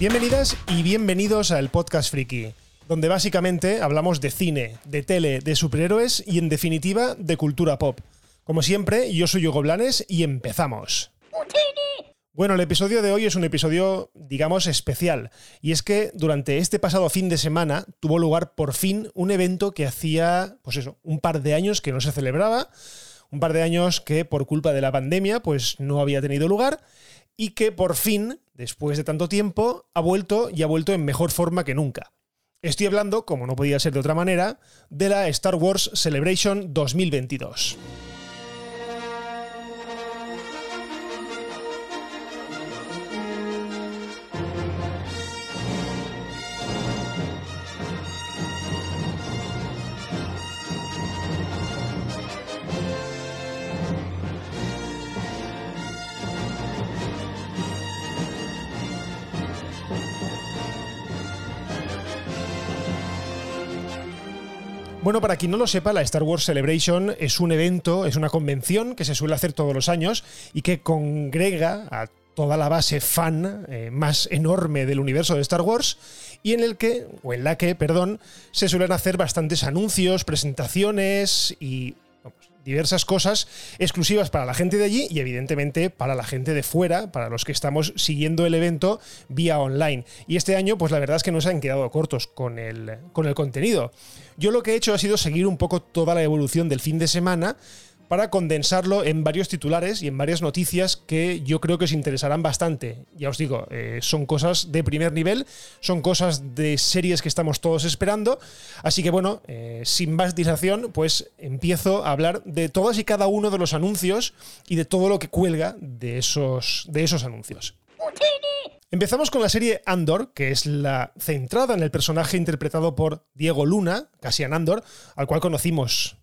Bienvenidas y bienvenidos al Podcast Friki, donde básicamente hablamos de cine, de tele, de superhéroes y en definitiva de cultura pop. Como siempre, yo soy Hugo Blanes y empezamos. Bueno, el episodio de hoy es un episodio, digamos, especial. Y es que durante este pasado fin de semana tuvo lugar por fin un evento que hacía, pues eso, un par de años que no se celebraba, un par de años que por culpa de la pandemia, pues no había tenido lugar y que por fin, después de tanto tiempo, ha vuelto y ha vuelto en mejor forma que nunca. Estoy hablando, como no podía ser de otra manera, de la Star Wars Celebration 2022. Bueno, para quien no lo sepa, la Star Wars Celebration es un evento, es una convención que se suele hacer todos los años y que congrega a toda la base fan eh, más enorme del universo de Star Wars y en el que, o en la que, perdón, se suelen hacer bastantes anuncios, presentaciones y diversas cosas exclusivas para la gente de allí y evidentemente para la gente de fuera, para los que estamos siguiendo el evento vía online. Y este año, pues la verdad es que no se han quedado cortos con el, con el contenido. Yo lo que he hecho ha sido seguir un poco toda la evolución del fin de semana para condensarlo en varios titulares y en varias noticias que yo creo que os interesarán bastante. Ya os digo, eh, son cosas de primer nivel, son cosas de series que estamos todos esperando. Así que bueno, eh, sin más dilación, pues empiezo a hablar de todas y cada uno de los anuncios y de todo lo que cuelga de esos, de esos anuncios. Empezamos con la serie Andor, que es la centrada en el personaje interpretado por Diego Luna, Cassian Andor, al cual conocimos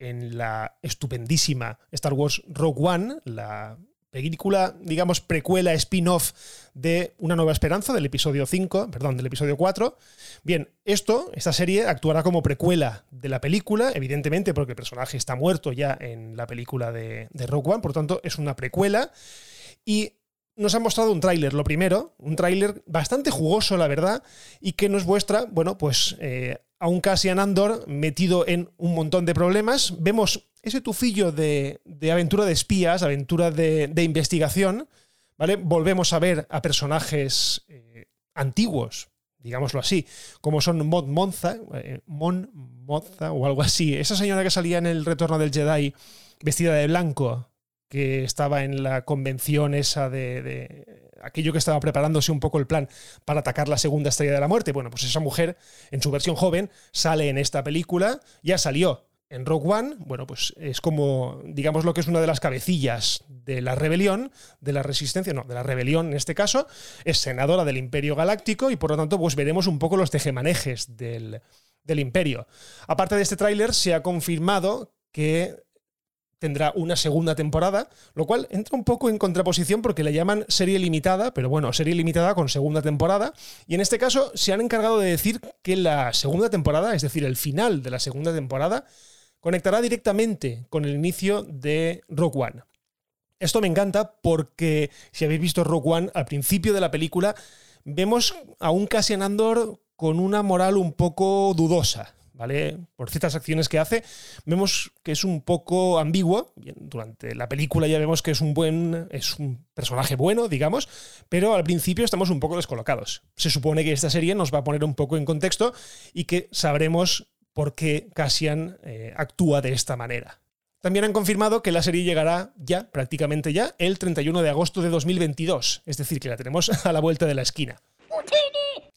en la estupendísima Star Wars Rogue One, la película, digamos, precuela, spin-off de Una Nueva Esperanza, del episodio 5, perdón, del episodio 4. Bien, esto, esta serie actuará como precuela de la película, evidentemente porque el personaje está muerto ya en la película de, Rogue One, por tanto es una precuela. Y nos ha mostrado un tráiler, lo primero, un tráiler bastante jugoso, la verdad, y que nos muestra, bueno, pues eh, a un Cassian Andor metido en un montón de problemas. Vemos ese tufillo de, aventura de espías, aventura de, investigación, ¿vale? Volvemos a ver a personajes eh, antiguos, digámoslo así, como son Mon Monza, eh, Mon Monza o algo así. Esa señora que salía en el Retorno del Jedi vestida de blanco, que estaba en la convención esa de aquello que estaba preparándose un poco el plan para atacar la segunda estrella de la muerte. Bueno, pues esa mujer, en su versión joven, sale en esta película, ya salió en Rogue One, bueno, pues es como, digamos, lo que es una de las cabecillas de la rebelión, de la resistencia, no, de la rebelión en este caso, es senadora del Imperio Galáctico y por lo tanto, pues veremos un poco los tejemanejes del, del Imperio. Aparte de este tráiler, se ha confirmado que tendrá una segunda temporada, lo cual entra un poco en contraposición porque le llaman serie limitada, pero bueno, serie limitada con segunda temporada. Y en este caso se han encargado de decir que la segunda temporada, es decir, el final de la segunda temporada, conectará directamente con el inicio de Rogue One. Esto me encanta porque si habéis visto Rogue One, al principio de la película vemos a un Cassian Andor con una moral un poco dudosa. ¿Vale? Por ciertas acciones que hace, vemos que es un poco ambiguo. Durante la película ya vemos que es un buen, es un personaje bueno, digamos, pero al principio estamos un poco descolocados. Se supone que esta serie nos va a poner un poco en contexto y que sabremos por qué Cassian eh, actúa de esta manera. También han confirmado que la serie llegará ya, prácticamente ya, el 31 de agosto de 2022, es decir, que la tenemos a la vuelta de la esquina.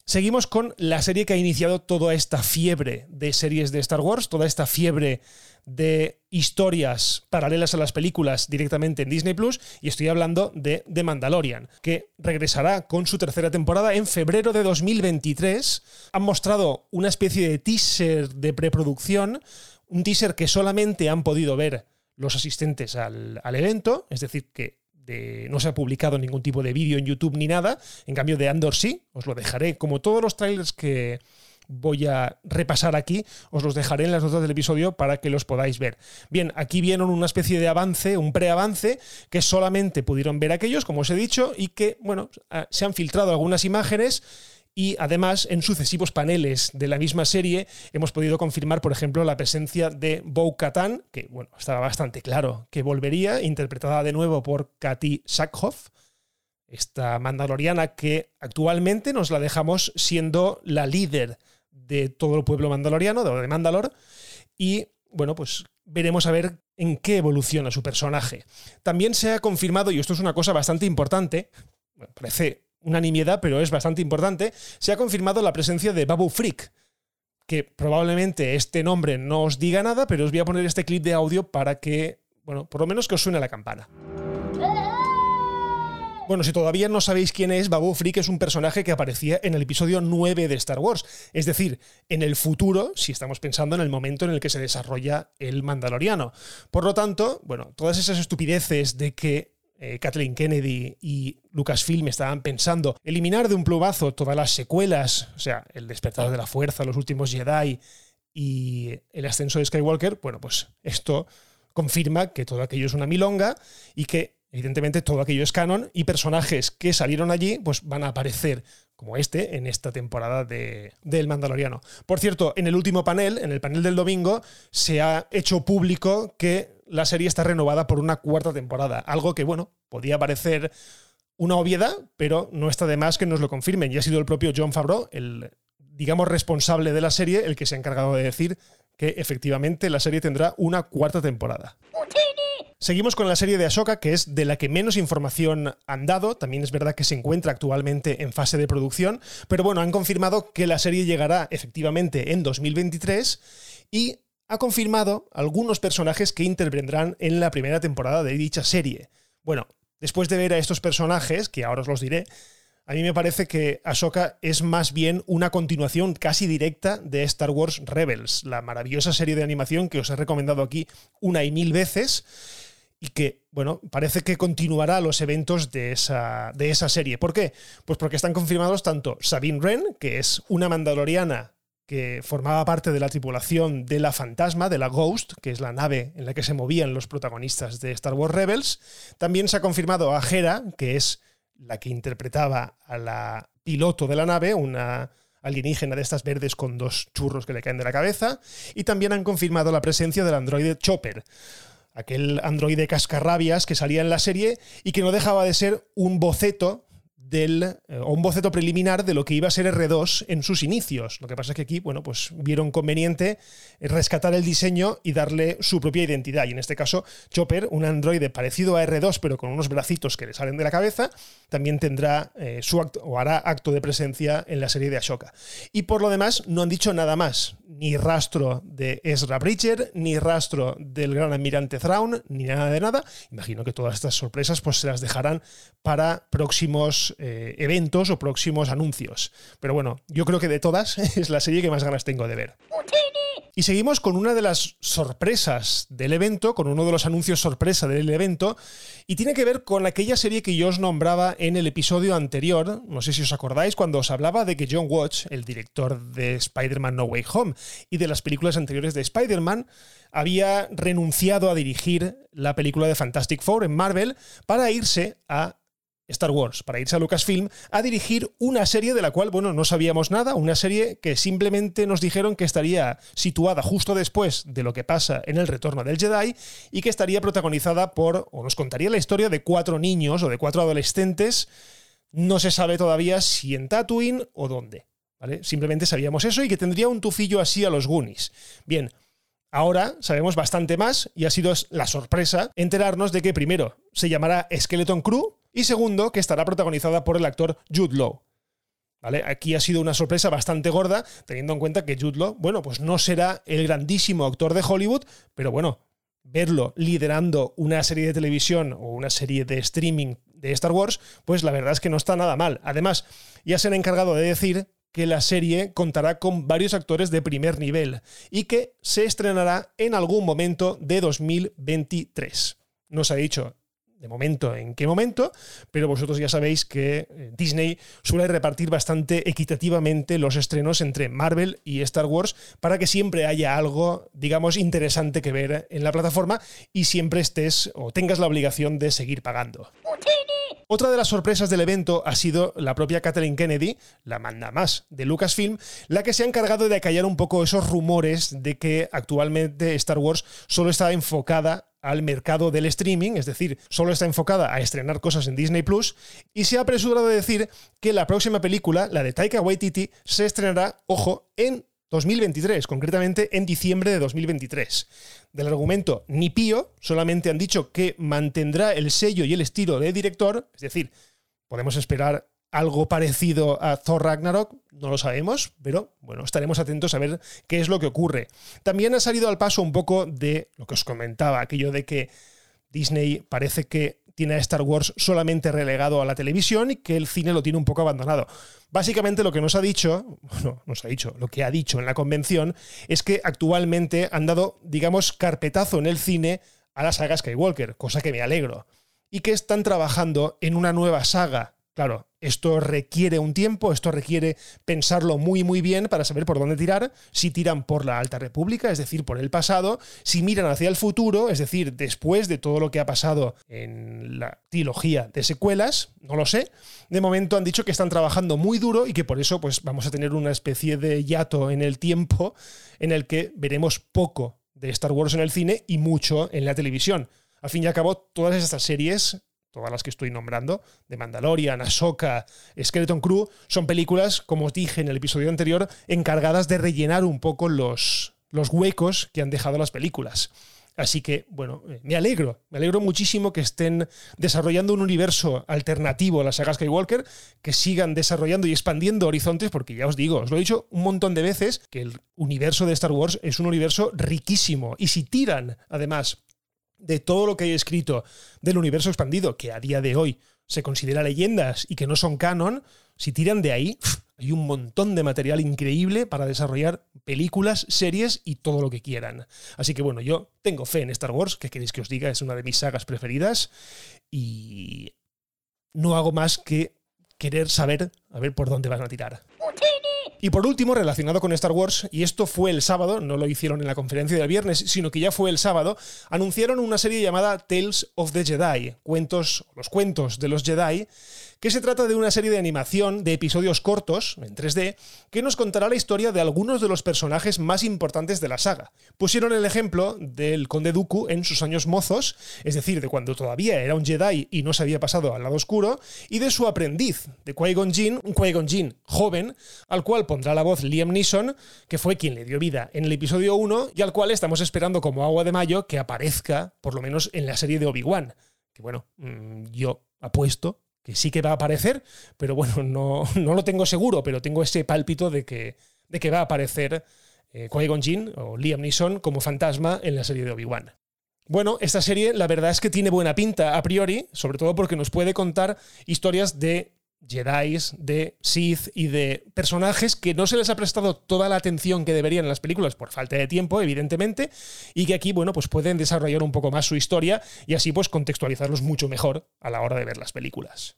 Seguimos con la serie que ha iniciado toda esta fiebre de series de Star Wars, toda esta fiebre de historias paralelas a las películas directamente en Disney Plus, y estoy hablando de The Mandalorian, que regresará con su tercera temporada en febrero de 2023. Han mostrado una especie de teaser de preproducción, un teaser que solamente han podido ver los asistentes al, al evento, es decir, que no se ha publicado ningún tipo de vídeo en YouTube ni nada. En cambio, de Andor sí, os lo dejaré. Como todos los trailers que voy a repasar aquí, os los dejaré en las notas del episodio para que los podáis ver. Bien, aquí vieron una especie de avance, un preavance, que solamente pudieron ver aquellos, como os he dicho, y que, bueno, ah, se han filtrado algunas imágenes y además en sucesivos paneles de la misma serie hemos podido confirmar, por ejemplo, la presencia de Bo Katan, que bueno, estaba bastante claro que volvería, interpretada de nuevo por Katy Sackhoff, esta mandaloriana que actualmente nos la dejamos siendo la líder de todo el pueblo mandaloriano, de Mandalor, y bueno, pues veremos a ver en qué evoluciona su personaje. También se ha confirmado, y esto es una cosa bastante importante, parece nimiedad, pero es bastante importante, se ha confirmado la presencia de Babu Freak, que probablemente este nombre no os diga nada, pero os voy a poner este clip de audio para que, bueno, por lo menos que os suene la campana. Bueno, si todavía no sabéis quién es, Babu Freak es un personaje que aparecía en el episodio 9 de Star Wars. Es decir, en el futuro, si estamos pensando en el momento en el que se desarrolla el Mandaloriano. Por lo tanto, bueno, todas esas estupideces de que eh, Kathleen Kennedy y Lucasfilm estaban pensando eliminar de un plumazo todas las secuelas, o sea, El despertar de la fuerza, Los últimos Jedi y El ascenso de Skywalker, bueno, pues esto confirma que todo aquello es una milonga y que evidentemente todo aquello es canon y personajes que salieron allí pues van a aparecer como este en esta temporada de, del Mandaloriano. Por cierto, en el último panel, en el panel del domingo, se ha hecho público que la serie está renovada por una cuarta temporada. Algo que, bueno, podía parecer una obviedad, pero no está de más que nos lo confirmen. Y ha sido el propio John Favreau, el, digamos, responsable de la serie, el que se ha encargado de decir que efectivamente la serie tendrá una cuarta temporada. Seguimos con la serie de Ahsoka, que es de la que menos información han dado. También es verdad que se encuentra actualmente en fase de producción, pero bueno, han confirmado que la serie llegará efectivamente en 2023 y ha confirmado algunos personajes que intervendrán en la primera temporada de dicha serie. Bueno, después de ver a estos personajes, que ahora os los diré, a mí me parece que Ahsoka es más bien una continuación casi directa de Star Wars Rebels, la maravillosa serie de animación que os he recomendado aquí una y mil veces y que, bueno, parece que continuará los eventos de esa, de esa serie. ¿Por qué? Pues porque están confirmados tanto Sabine Wren, que es una mandaloriana que formaba parte de la tripulación de la Fantasma, de la Ghost, que es la nave en la que se movían los protagonistas de Star Wars Rebels. También se ha confirmado a Hera, que es la que interpretaba a la piloto de la nave, una alienígena de estas verdes con dos churros que le caen de la cabeza. Y también han confirmado la presencia del androide Chopper aquel androide cascarrabias que salía en la serie y que no dejaba de ser un boceto del, eh, o un boceto preliminar de lo que iba a ser R2 en sus inicios. Lo que pasa es que aquí, bueno, pues vieron conveniente rescatar el diseño y darle su propia identidad. Y en este caso, Chopper, un androide parecido a R2, pero con unos bracitos que le salen de la cabeza, también tendrá eh, su acto, o hará acto de presencia en la serie de Ashoka. Y por lo demás, no han dicho nada más. Ni rastro de Ezra Bridger, ni rastro del gran almirante Thrawn, ni nada de nada. Imagino que todas estas sorpresas pues, se las dejarán para próximos eh, eventos o próximos anuncios. Pero bueno, yo creo que de todas es la serie que más ganas tengo de ver. Y seguimos con una de las sorpresas del evento, con uno de los anuncios sorpresa del evento, y tiene que ver con aquella serie que yo os nombraba en el episodio anterior, no sé si os acordáis, cuando os hablaba de que John Watch, el director de Spider-Man No Way Home y de las películas anteriores de Spider-Man, había renunciado a dirigir la película de Fantastic Four en Marvel para irse a Star Wars, para irse a Lucasfilm, a dirigir una serie de la cual, bueno, no sabíamos nada, una serie que simplemente nos dijeron que estaría situada justo después de lo que pasa en el retorno del Jedi y que estaría protagonizada por, o nos contaría la historia de cuatro niños o de cuatro adolescentes, no se sabe todavía si en Tatooine o dónde. Simplemente sabíamos eso y que tendría un tufillo así a los Goonies. Bien, Ahora sabemos bastante más y ha sido la sorpresa enterarnos de que primero se llamará Skeleton Crew y segundo que estará protagonizada por el actor Jude Law. ¿Vale? Aquí ha sido una sorpresa bastante gorda, teniendo en cuenta que Jude Law, bueno, pues no será el grandísimo actor de Hollywood, pero bueno, verlo liderando una serie de televisión o una serie de streaming de Star Wars, pues la verdad es que no está nada mal. Además, ya se han encargado de decir que la serie contará con varios actores de primer nivel y que se estrenará en algún momento de 2023. No se ha dicho de momento en qué momento, pero vosotros ya sabéis que eh, Disney suele repartir bastante equitativamente los estrenos entre Marvel y Star Wars para que siempre haya algo, digamos, interesante que ver en la plataforma y siempre estés o tengas la obligación de seguir pagando. Otra de las sorpresas del evento ha sido la propia Kathleen Kennedy, la manda más de Lucasfilm, la que se ha encargado de acallar un poco esos rumores de que actualmente Star Wars solo está enfocada al mercado del streaming, es decir, solo está enfocada a estrenar cosas en Disney Plus, y se ha apresurado a decir que la próxima película, la de Taika Waititi, se estrenará, ojo, en 2023, concretamente en diciembre de 2023. Del argumento ni pío, solamente han dicho que mantendrá el sello y el estilo de director, es decir, podemos esperar algo parecido a Thor Ragnarok, no lo sabemos, pero bueno, estaremos atentos a ver qué es lo que ocurre. También ha salido al paso un poco de lo que os comentaba, aquello de que Disney parece que tiene a Star Wars solamente relegado a la televisión y que el cine lo tiene un poco abandonado. Básicamente lo que nos ha dicho, bueno, nos ha dicho, lo que ha dicho en la convención es que actualmente han dado, digamos, carpetazo en el cine a la saga Skywalker, cosa que me alegro, y que están trabajando en una nueva saga. Claro, esto requiere un tiempo, esto requiere pensarlo muy muy bien para saber por dónde tirar, si tiran por la Alta República, es decir, por el pasado, si miran hacia el futuro, es decir, después de todo lo que ha pasado en la trilogía de secuelas, no lo sé. De momento han dicho que están trabajando muy duro y que por eso pues vamos a tener una especie de hiato en el tiempo en el que veremos poco de Star Wars en el cine y mucho en la televisión. Al fin y al cabo, todas estas series todas las que estoy nombrando, de Mandalorian, Ahsoka, Skeleton Crew, son películas, como os dije en el episodio anterior, encargadas de rellenar un poco los, los huecos que han dejado las películas. Así que, bueno, eh, me alegro, me alegro muchísimo que estén desarrollando un universo alternativo a la saga Skywalker, que sigan desarrollando y expandiendo horizontes, porque ya os digo, os lo he dicho un montón de veces, que el universo de Star Wars es un universo riquísimo. Y si tiran, además, de todo lo que hay escrito del universo expandido, que a día de hoy se considera leyendas y que no son canon, si tiran de ahí, hay un montón de material increíble para desarrollar películas, series y todo lo que quieran. Así que bueno, yo tengo fe en Star Wars, que queréis que os diga, es una de mis sagas preferidas y no hago más que querer saber a ver por dónde van a tirar. Y por último, relacionado con Star Wars, y esto fue el sábado, no lo hicieron en la conferencia del viernes, sino que ya fue el sábado, anunciaron una serie llamada Tales of the Jedi, cuentos, los cuentos de los Jedi, que se trata de una serie de animación de episodios cortos, en 3D, que nos contará la historia de algunos de los personajes más importantes de la saga. Pusieron el ejemplo del conde Dooku en sus años mozos, es decir, de cuando todavía era un Jedi y no se había pasado al lado oscuro, y de su aprendiz, de Qui-Gon Jinn, un Qui-Gon Jinn joven, al cual pondrá la voz Liam Neeson, que fue quien le dio vida en el episodio 1 y al cual estamos esperando como agua de mayo que aparezca, por lo menos en la serie de Obi-Wan. Que bueno, mm, yo apuesto que sí que va a aparecer, pero bueno, no, no lo tengo seguro, pero tengo ese pálpito de que, de que va a aparecer eh, Qui-Gon Jinn o Liam Neeson como fantasma en la serie de Obi-Wan. Bueno, esta serie la verdad es que tiene buena pinta a priori, sobre todo porque nos puede contar historias de Jedi, de Sith y de personajes que no se les ha prestado toda la atención que deberían en las películas por falta de tiempo, evidentemente, y que aquí, bueno, pues pueden desarrollar un poco más su historia y así pues contextualizarlos mucho mejor a la hora de ver las películas.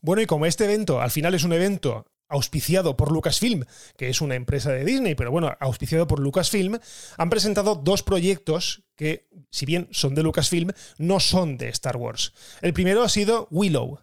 Bueno, y como este evento al final es un evento auspiciado por Lucasfilm, que es una empresa de Disney, pero bueno, auspiciado por Lucasfilm, han presentado dos proyectos que, si bien son de Lucasfilm, no son de Star Wars. El primero ha sido Willow,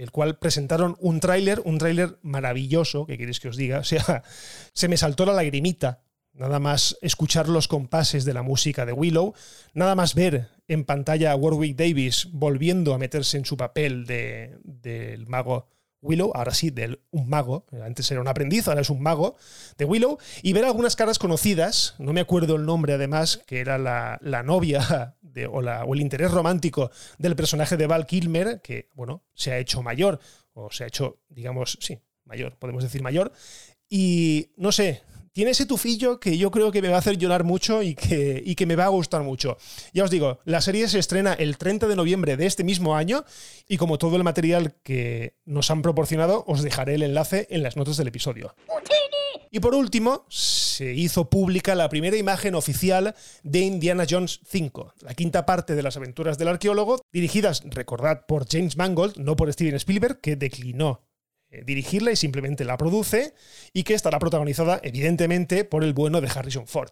el cual presentaron un tráiler, un tráiler maravilloso, que queréis que os diga, o sea, se me saltó la lagrimita, nada más escuchar los compases de la música de Willow, nada más ver en pantalla a Warwick Davis volviendo a meterse en su papel del de, mago Willow, ahora sí, de un mago, antes era un aprendiz, ahora es un mago de Willow, y ver algunas caras conocidas, no me acuerdo el nombre además, que era la, la novia o, el interés romántico del personaje de Val Kilmer, que, bueno, se ha hecho mayor, o se ha hecho, digamos, sí, mayor, podemos decir mayor, y no sé, tiene ese tufillo que yo creo que me va a hacer llorar mucho y que, y que me va a gustar mucho. Ya os digo, la serie se estrena el 30 de noviembre de este mismo año y como todo el material que nos han proporcionado, os dejaré el enlace en las notas del episodio. Y por último, se hizo pública la primera imagen oficial de Indiana Jones 5, la quinta parte de las aventuras del arqueólogo, dirigidas, recordad, por James Mangold, no por Steven Spielberg, que declinó dirigirla y simplemente la produce, y que estará protagonizada, evidentemente, por el bueno de Harrison Ford.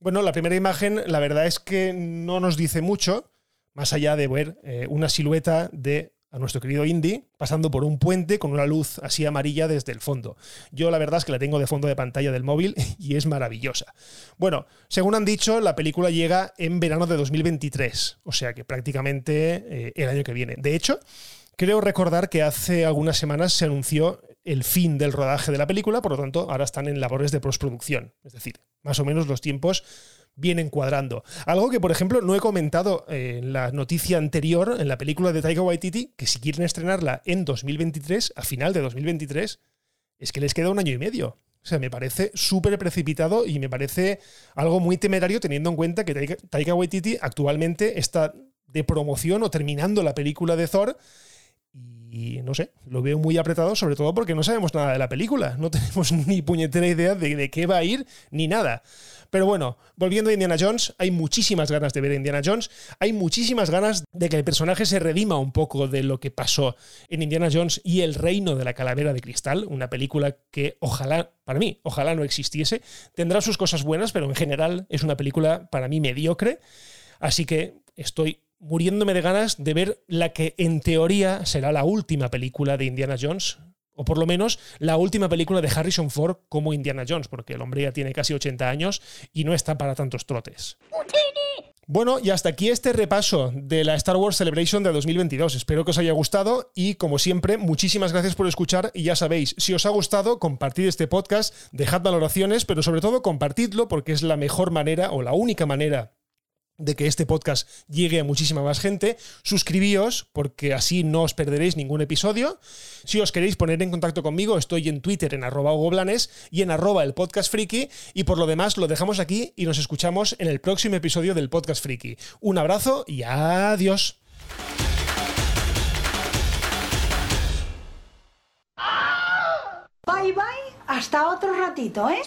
Bueno, la primera imagen, la verdad es que no nos dice mucho, más allá de ver eh, una silueta de a nuestro querido Indy pasando por un puente con una luz así amarilla desde el fondo. Yo la verdad es que la tengo de fondo de pantalla del móvil y es maravillosa. Bueno, según han dicho, la película llega en verano de 2023, o sea que prácticamente eh, el año que viene. De hecho, creo recordar que hace algunas semanas se anunció el fin del rodaje de la película, por lo tanto ahora están en labores de postproducción. Es decir, más o menos los tiempos vienen cuadrando. Algo que, por ejemplo, no he comentado en la noticia anterior, en la película de Taika Waititi, que si quieren estrenarla en 2023, a final de 2023, es que les queda un año y medio. O sea, me parece súper precipitado y me parece algo muy temerario teniendo en cuenta que Taika Waititi actualmente está de promoción o terminando la película de Thor y no sé, lo veo muy apretado, sobre todo porque no sabemos nada de la película. No tenemos ni puñetera idea de, de, qué va a ir ni nada. Pero bueno, volviendo a Indiana Jones, hay muchísimas ganas de ver a Indiana Jones. Hay muchísimas ganas de que el personaje se redima un poco de lo que pasó en Indiana Jones y el reino de la calavera de cristal. Una película que ojalá, para mí, ojalá no existiese. Tendrá sus cosas buenas, pero en general es una película para mí mediocre. Así que estoy muriéndome de ganas de ver la que en teoría será la última película de Indiana Jones, o por lo menos la última película de Harrison Ford como Indiana Jones, porque el hombre ya tiene casi 80 años y no está para tantos trotes. Bueno, y hasta aquí este repaso de la Star Wars Celebration de 2022. Espero que os haya gustado y, como siempre, muchísimas gracias por escuchar y ya sabéis, si os ha gustado, compartid este podcast, dejad valoraciones, pero sobre todo compartidlo porque es la mejor manera o la única manera de que este podcast llegue a muchísima más gente. Suscribíos porque así no os perderéis ningún episodio. Si os queréis poner en contacto conmigo, estoy en Twitter en arroba Blanes y en arroba el podcast friki. Y por lo demás lo dejamos aquí y nos escuchamos en el próximo episodio del podcast friki. Un abrazo y adiós. Bye bye, hasta otro ratito, ¿eh?